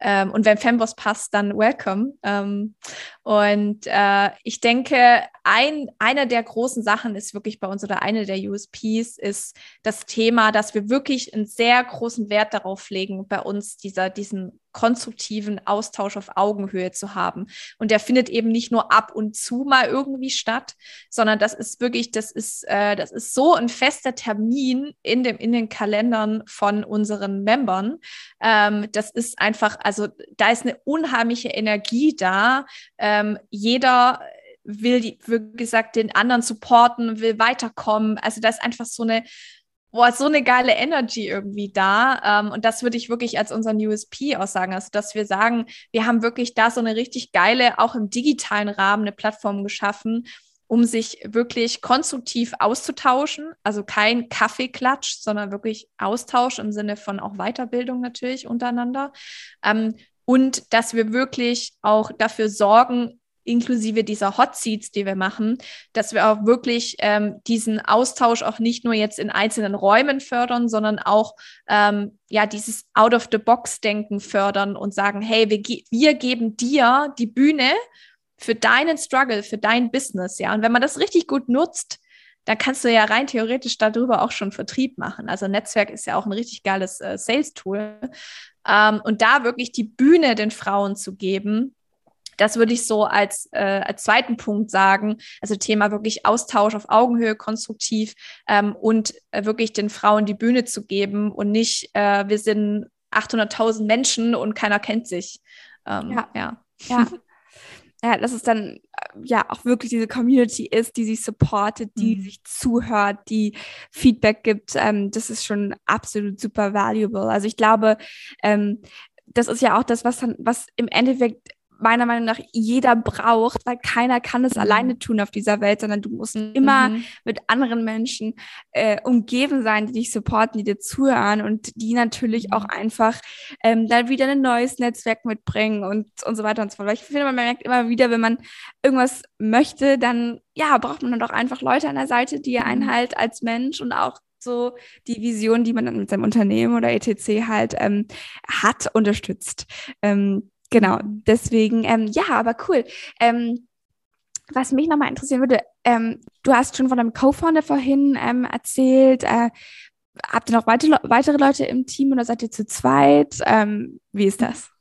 Ähm, und wenn Femboss passt, dann welcome. Ähm, und äh, ich denke, ein, eine der großen Sachen ist wirklich bei uns oder eine der USPs ist das Thema, dass wir wirklich einen sehr großen Wert darauf legen, bei uns dieser, diesen konstruktiven Austausch auf Augenhöhe zu haben. Und der findet eben nicht nur ab und zu mal irgendwie statt, sondern das ist wirklich, das ist, äh, das ist so ein fester Termin in, dem, in den Kalendern von unseren Membern. Ähm, das ist einfach, also da ist eine unheimliche Energie da. Ähm, jeder will, die, wie gesagt, den anderen supporten, will weiterkommen. Also da ist einfach so eine boah, so eine geile Energy irgendwie da. Ähm, und das würde ich wirklich als unseren USP aussagen, also dass wir sagen, wir haben wirklich da so eine richtig geile, auch im digitalen Rahmen, eine Plattform geschaffen, um sich wirklich konstruktiv auszutauschen. Also kein Kaffeeklatsch, sondern wirklich Austausch im Sinne von auch Weiterbildung natürlich untereinander. Ähm, und dass wir wirklich auch dafür sorgen, inklusive dieser Hot Seats, die wir machen, dass wir auch wirklich ähm, diesen Austausch auch nicht nur jetzt in einzelnen Räumen fördern, sondern auch ähm, ja dieses Out-of-the-Box-Denken fördern und sagen, hey, wir, ge wir geben dir die Bühne für deinen Struggle, für dein Business, ja. Und wenn man das richtig gut nutzt, dann kannst du ja rein theoretisch darüber auch schon Vertrieb machen. Also Netzwerk ist ja auch ein richtig geiles äh, Sales-Tool. Ähm, und da wirklich die Bühne den Frauen zu geben, das würde ich so als, äh, als zweiten Punkt sagen. Also Thema wirklich Austausch auf Augenhöhe, konstruktiv ähm, und äh, wirklich den Frauen die Bühne zu geben und nicht, äh, wir sind 800.000 Menschen und keiner kennt sich.
Ähm, ja. ja. ja. Ja, dass es dann äh, ja auch wirklich diese Community ist, die sich supportet, die mhm. sich zuhört, die Feedback gibt. Ähm, das ist schon absolut super valuable. Also ich glaube, ähm, das ist ja auch das, was dann, was im Endeffekt meiner Meinung nach jeder braucht, weil keiner kann es mhm. alleine tun auf dieser Welt, sondern du musst mhm. immer mit anderen Menschen äh, umgeben sein, die dich supporten, die dir zuhören und die natürlich auch mhm. einfach ähm, dann wieder ein neues Netzwerk mitbringen und, und so weiter und so fort. Weil ich finde, man merkt immer wieder, wenn man irgendwas möchte, dann ja, braucht man dann doch einfach Leute an der Seite, die einen mhm. halt als Mensch und auch so die Vision, die man dann mit seinem Unternehmen oder etc. halt ähm, hat, unterstützt. Ähm, Genau, deswegen, ähm, ja, aber cool. Ähm, was mich nochmal interessieren würde, ähm, du hast schon von einem Co-Founder vorhin ähm, erzählt. Äh, habt ihr noch weitere, weitere Leute im Team oder seid ihr zu zweit? Ähm, wie ist das?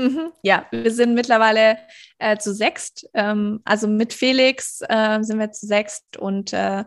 Mhm. Ja, wir sind mittlerweile äh, zu sechst. Ähm, also mit Felix äh, sind wir zu sechst und äh,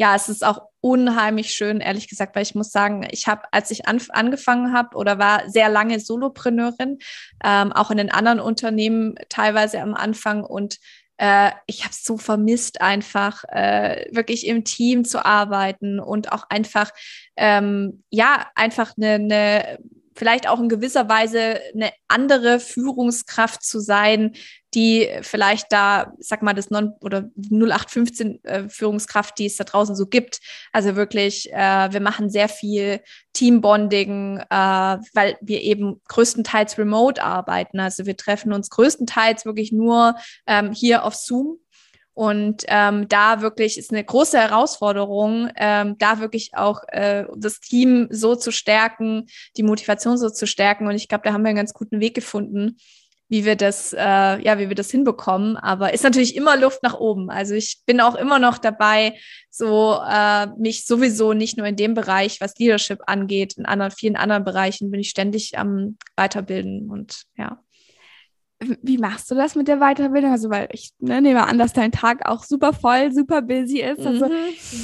ja, es ist auch unheimlich schön, ehrlich gesagt, weil ich muss sagen, ich habe, als ich an, angefangen habe oder war sehr lange Solopreneurin, ähm, auch in den anderen Unternehmen teilweise am Anfang und äh, ich habe es so vermisst, einfach äh, wirklich im Team zu arbeiten und auch einfach, ähm, ja, einfach eine, eine vielleicht auch in gewisser Weise eine andere Führungskraft zu sein, die vielleicht da, sag mal, das Non- oder 0815 äh, Führungskraft, die es da draußen so gibt. Also wirklich, äh, wir machen sehr viel Teambonding, äh, weil wir eben größtenteils remote arbeiten. Also wir treffen uns größtenteils wirklich nur ähm, hier auf Zoom und ähm, da wirklich ist eine große Herausforderung, ähm, da wirklich auch äh, das Team so zu stärken, die Motivation so zu stärken. Und ich glaube, da haben wir einen ganz guten Weg gefunden, wie wir das, äh, ja, wie wir das hinbekommen. Aber ist natürlich immer Luft nach oben. Also ich bin auch immer noch dabei, so äh, mich sowieso nicht nur in dem Bereich, was Leadership angeht, in anderen, vielen anderen Bereichen bin ich ständig am Weiterbilden und ja.
Wie machst du das mit der Weiterbildung? Also, weil ich ne, nehme an, dass dein Tag auch super voll, super busy ist. Also, mhm.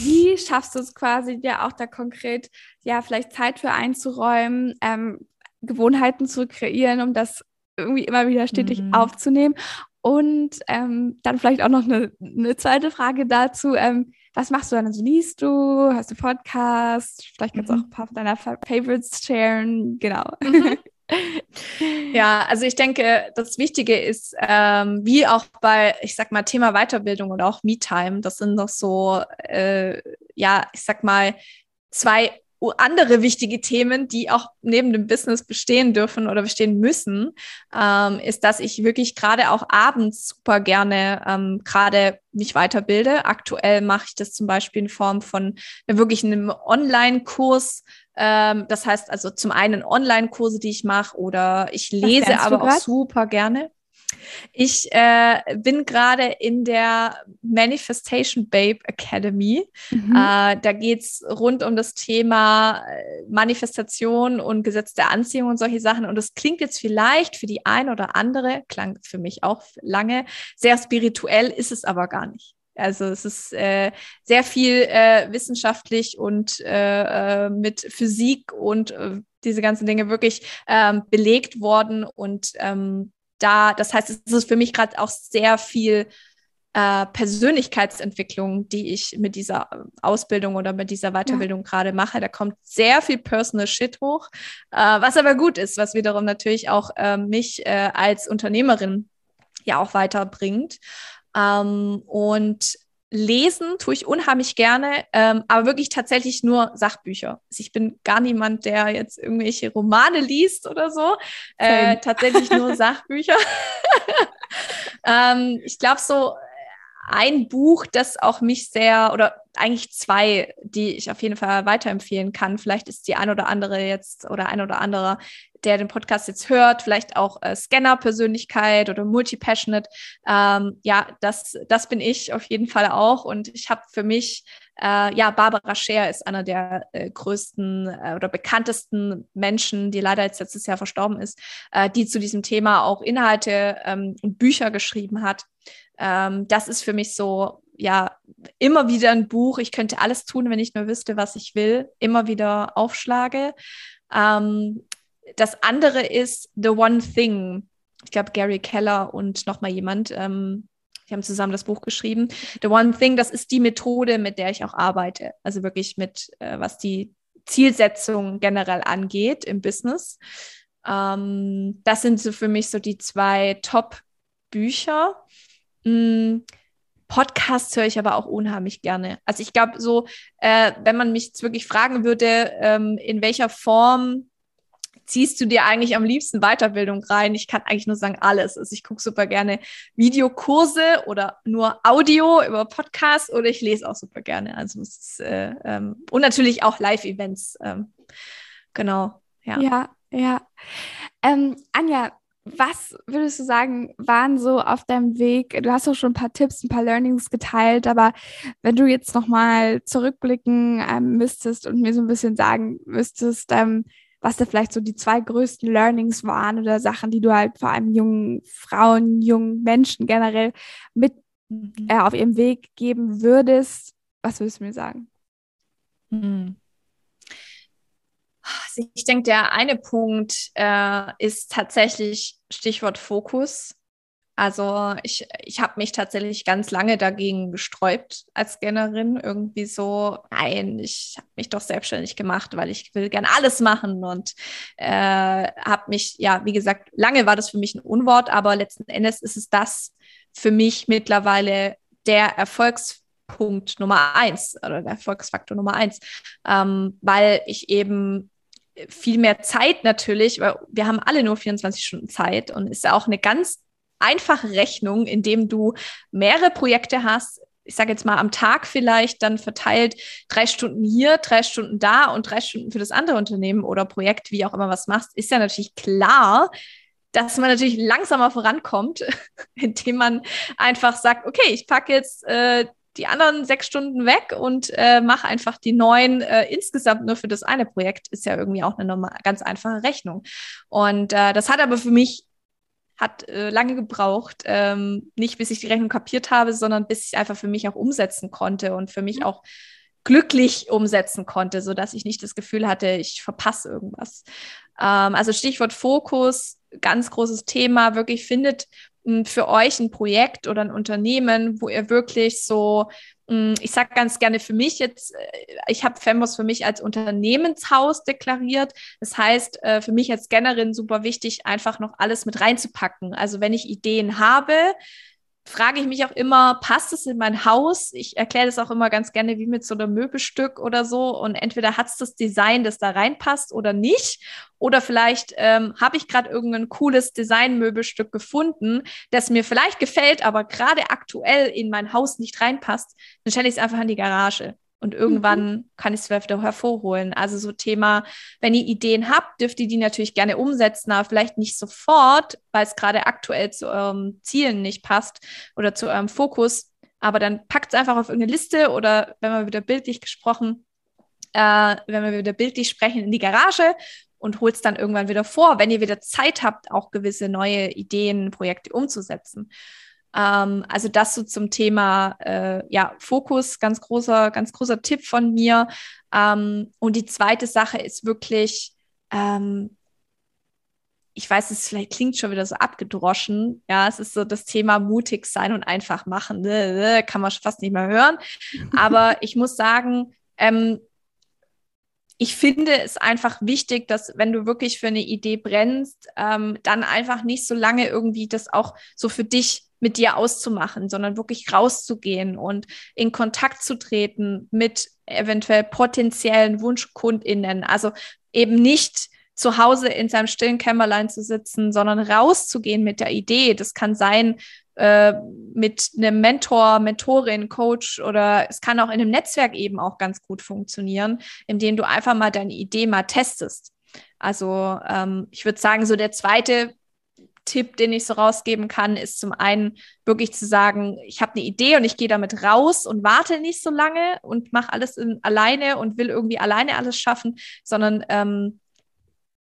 wie schaffst du es quasi, dir auch da konkret, ja, vielleicht Zeit für einzuräumen, ähm, Gewohnheiten zu kreieren, um das irgendwie immer wieder stetig mhm. aufzunehmen? Und ähm, dann vielleicht auch noch eine, eine zweite Frage dazu. Ähm, was machst du dann? Also liest du, hast du Podcast? Vielleicht kannst du mhm. auch ein paar deiner Favorites sharen. Genau. Mhm.
Ja, also ich denke, das Wichtige ist, ähm, wie auch bei, ich sag mal, Thema Weiterbildung oder auch Me-Time, das sind noch so, äh, ja, ich sag mal, zwei andere wichtige Themen, die auch neben dem Business bestehen dürfen oder bestehen müssen, ähm, ist, dass ich wirklich gerade auch abends super gerne ähm, gerade mich weiterbilde. Aktuell mache ich das zum Beispiel in Form von wirklich einem Online-Kurs. Ähm, das heißt also zum einen Online-Kurse, die ich mache, oder ich lese aber auch super gerne. Ich äh, bin gerade in der Manifestation Babe Academy. Mhm. Äh, da geht es rund um das Thema äh, Manifestation und Gesetz der Anziehung und solche Sachen. Und das klingt jetzt vielleicht für die ein oder andere, klang für mich auch lange, sehr spirituell, ist es aber gar nicht. Also es ist äh, sehr viel äh, wissenschaftlich und äh, äh mit Physik und äh, diese ganzen Dinge wirklich ähm, belegt worden und ähm, da, das heißt, es ist für mich gerade auch sehr viel äh, Persönlichkeitsentwicklung, die ich mit dieser Ausbildung oder mit dieser Weiterbildung ja. gerade mache. Da kommt sehr viel Personal Shit hoch, äh, was aber gut ist, was wiederum natürlich auch äh, mich äh, als Unternehmerin ja auch weiterbringt. Ähm, und lesen tue ich unheimlich gerne, ähm, aber wirklich tatsächlich nur Sachbücher. Also ich bin gar niemand, der jetzt irgendwelche Romane liest oder so. Äh, tatsächlich nur Sachbücher. ähm, ich glaube, so ein Buch, das auch mich sehr, oder eigentlich zwei, die ich auf jeden Fall weiterempfehlen kann. Vielleicht ist die ein oder andere jetzt oder ein oder anderer, der den Podcast jetzt hört, vielleicht auch äh, Scanner-Persönlichkeit oder Multi-Passionate. Ähm, ja, das, das bin ich auf jeden Fall auch. Und ich habe für mich, äh, ja, Barbara Scher ist einer der äh, größten äh, oder bekanntesten Menschen, die leider jetzt letztes Jahr verstorben ist, äh, die zu diesem Thema auch Inhalte ähm, und Bücher geschrieben hat. Ähm, das ist für mich so, ja, immer wieder ein Buch. Ich könnte alles tun, wenn ich nur wüsste, was ich will. Immer wieder aufschlage. Ähm, das andere ist The One Thing. Ich glaube, Gary Keller und nochmal jemand. Ähm, die haben zusammen das Buch geschrieben. The One Thing, das ist die Methode, mit der ich auch arbeite. Also wirklich mit, äh, was die Zielsetzung generell angeht im Business. Ähm, das sind so für mich so die zwei Top-Bücher. Mm, Podcasts höre ich aber auch unheimlich gerne. Also ich glaube, so, äh, wenn man mich jetzt wirklich fragen würde, ähm, in welcher Form ziehst du dir eigentlich am liebsten Weiterbildung rein? Ich kann eigentlich nur sagen, alles. Also ich gucke super gerne Videokurse oder nur Audio über Podcasts oder ich lese auch super gerne. Also es ist, äh, ähm, und natürlich auch Live-Events. Ähm, genau,
ja. Ja, ja. Ähm, Anja, was würdest du sagen, waren so auf deinem Weg? Du hast auch schon ein paar Tipps, ein paar Learnings geteilt, aber wenn du jetzt nochmal zurückblicken ähm, müsstest und mir so ein bisschen sagen müsstest, ähm, was da vielleicht so die zwei größten Learnings waren oder Sachen, die du halt vor allem jungen Frauen, jungen Menschen generell mit mhm. äh, auf ihrem Weg geben würdest, was würdest du mir sagen?
Mhm. Also ich denke, der eine Punkt äh, ist tatsächlich Stichwort Fokus. Also ich, ich habe mich tatsächlich ganz lange dagegen gesträubt als Scannerin. Irgendwie so, nein, ich habe mich doch selbstständig gemacht, weil ich will gern alles machen und äh, habe mich, ja, wie gesagt, lange war das für mich ein Unwort, aber letzten Endes ist es das für mich mittlerweile der Erfolgspunkt Nummer eins oder der Erfolgsfaktor Nummer eins, ähm, weil ich eben viel mehr Zeit natürlich, weil wir haben alle nur 24 Stunden Zeit und ist ja auch eine ganz einfache Rechnung, indem du mehrere Projekte hast, ich sage jetzt mal am Tag vielleicht dann verteilt drei Stunden hier, drei Stunden da und drei Stunden für das andere Unternehmen oder Projekt, wie auch immer was machst, ist ja natürlich klar, dass man natürlich langsamer vorankommt, indem man einfach sagt, okay, ich packe jetzt äh, die anderen sechs Stunden weg und äh, mache einfach die neun äh, insgesamt nur für das eine Projekt, ist ja irgendwie auch eine normal, ganz einfache Rechnung. Und äh, das hat aber für mich hat äh, lange gebraucht. Ähm, nicht bis ich die Rechnung kapiert habe, sondern bis ich einfach für mich auch umsetzen konnte und für mich mhm. auch glücklich umsetzen konnte, so dass ich nicht das Gefühl hatte, ich verpasse irgendwas. Ähm, also Stichwort Fokus, ganz großes Thema. Wirklich findet für euch ein Projekt oder ein Unternehmen, wo ihr wirklich so ich sage ganz gerne für mich jetzt, äh, ich habe Fembos für mich als Unternehmenshaus deklariert. Das heißt, äh, für mich als Scannerin super wichtig, einfach noch alles mit reinzupacken. Also wenn ich Ideen habe, frage ich mich auch immer, passt es in mein Haus? Ich erkläre das auch immer ganz gerne wie mit so einem Möbelstück oder so. Und entweder hat es das Design, das da reinpasst oder nicht. Oder vielleicht ähm, habe ich gerade irgendein cooles Designmöbelstück gefunden, das mir vielleicht gefällt, aber gerade aktuell in mein Haus nicht reinpasst. Dann stelle ich es einfach in die Garage und irgendwann mhm. kann ich es wieder hervorholen. Also so Thema, wenn ihr Ideen habt, dürft ihr die natürlich gerne umsetzen, aber vielleicht nicht sofort, weil es gerade aktuell zu euren Zielen nicht passt oder zu eurem Fokus. Aber dann packt es einfach auf irgendeine Liste oder wenn wir wieder bildlich gesprochen, äh, wenn wir wieder bildlich sprechen, in die Garage und holt es dann irgendwann wieder vor, wenn ihr wieder Zeit habt, auch gewisse neue Ideen, Projekte umzusetzen. Ähm, also das so zum Thema äh, ja, Fokus, ganz großer, ganz großer Tipp von mir. Ähm, und die zweite Sache ist wirklich, ähm, ich weiß, es vielleicht klingt schon wieder so abgedroschen. Ja, es ist so das Thema mutig sein und einfach machen. Ne, ne, kann man fast nicht mehr hören. Aber ich muss sagen, ähm, ich finde es einfach wichtig, dass wenn du wirklich für eine Idee brennst, ähm, dann einfach nicht so lange irgendwie das auch so für dich mit dir auszumachen, sondern wirklich rauszugehen und in Kontakt zu treten mit eventuell potenziellen Wunschkundinnen. Also eben nicht zu Hause in seinem stillen Kämmerlein zu sitzen, sondern rauszugehen mit der Idee. Das kann sein äh, mit einem Mentor, Mentorin, Coach oder es kann auch in einem Netzwerk eben auch ganz gut funktionieren, indem du einfach mal deine Idee mal testest. Also ähm, ich würde sagen, so der zweite Tipp, den ich so rausgeben kann, ist zum einen wirklich zu sagen, ich habe eine Idee und ich gehe damit raus und warte nicht so lange und mache alles in, alleine und will irgendwie alleine alles schaffen, sondern ähm,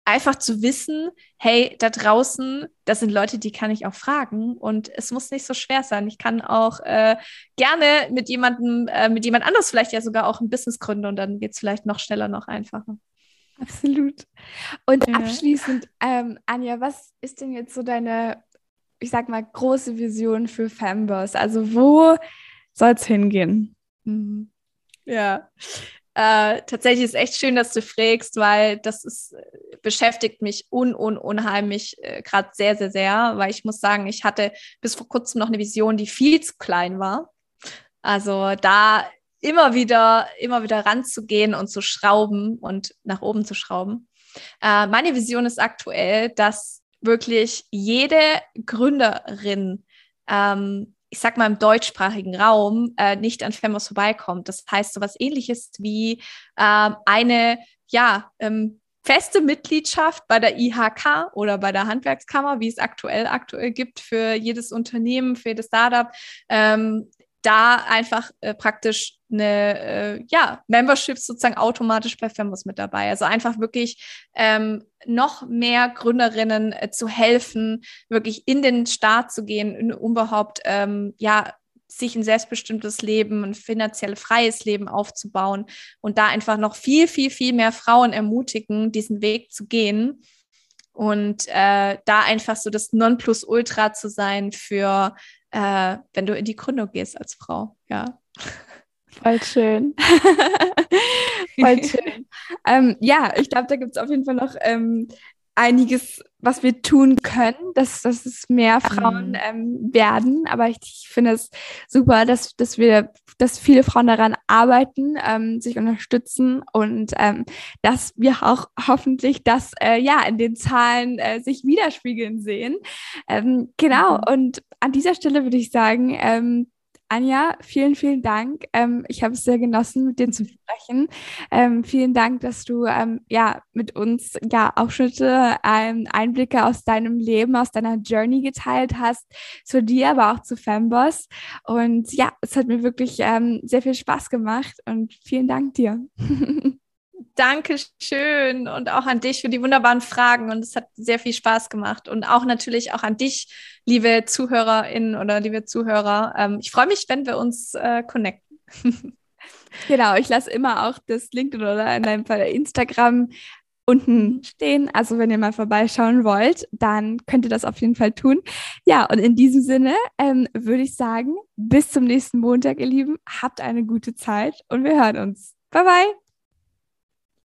einfach zu wissen, hey, da draußen, das sind Leute, die kann ich auch fragen und es muss nicht so schwer sein. Ich kann auch äh, gerne mit jemandem, äh, mit jemand anders vielleicht ja sogar auch ein Business gründen und dann geht es vielleicht noch schneller, noch einfacher.
Absolut. Und ja. abschließend, ähm, Anja, was ist denn jetzt so deine, ich sag mal, große Vision für Fanboss? Also wo soll es hingehen?
Mhm. Ja. Äh, tatsächlich ist echt schön, dass du fragst, weil das ist, beschäftigt mich un, un unheimlich äh, gerade sehr, sehr, sehr, weil ich muss sagen, ich hatte bis vor kurzem noch eine Vision, die viel zu klein war. Also da immer wieder, immer wieder ranzugehen und zu schrauben und nach oben zu schrauben. Äh, meine Vision ist aktuell, dass wirklich jede Gründerin, ähm, ich sag mal im deutschsprachigen Raum, äh, nicht an Femos vorbeikommt. Das heißt, so was ähnliches wie äh, eine, ja, ähm, feste Mitgliedschaft bei der IHK oder bei der Handwerkskammer, wie es aktuell aktuell gibt für jedes Unternehmen, für jedes Startup, ähm, da einfach äh, praktisch eine äh, ja, Membership sozusagen automatisch bei Fembus mit dabei. Also einfach wirklich ähm, noch mehr Gründerinnen äh, zu helfen, wirklich in den Start zu gehen, um überhaupt ähm, ja sich ein selbstbestimmtes Leben, ein finanziell freies Leben aufzubauen und da einfach noch viel, viel, viel mehr Frauen ermutigen, diesen Weg zu gehen und äh, da einfach so das Nonplusultra zu sein für, äh, wenn du in die Gründung gehst als Frau. Ja.
Voll schön. Voll schön. ähm, ja, ich glaube, da gibt es auf jeden Fall noch ähm, einiges, was wir tun können, dass, dass es mehr Frauen mhm. ähm, werden. Aber ich, ich finde es super, dass, dass wir, dass viele Frauen daran arbeiten, ähm, sich unterstützen und ähm, dass wir auch hoffentlich das äh, ja in den Zahlen äh, sich widerspiegeln sehen. Ähm, genau. Mhm. Und an dieser Stelle würde ich sagen, ähm, Anja, vielen, vielen Dank. Ähm, ich habe es sehr genossen, mit dir zu sprechen. Ähm, vielen Dank, dass du ähm, ja mit uns ja Aufschnitte, ähm, Einblicke aus deinem Leben, aus deiner Journey geteilt hast, zu dir, aber auch zu Femboss. Und ja, es hat mir wirklich ähm, sehr viel Spaß gemacht und vielen Dank dir.
danke schön und auch an dich für die wunderbaren Fragen und es hat sehr viel Spaß gemacht und auch natürlich auch an dich, liebe ZuhörerInnen oder liebe Zuhörer. Ähm, ich freue mich, wenn wir uns äh, connecten.
genau, ich lasse immer auch das LinkedIn oder in deinem Fall Instagram unten stehen. Also wenn ihr mal vorbeischauen wollt, dann könnt ihr das auf jeden Fall tun. Ja, und in diesem Sinne ähm, würde ich sagen, bis zum nächsten Montag, ihr Lieben. Habt eine gute Zeit und wir hören uns. Bye bye.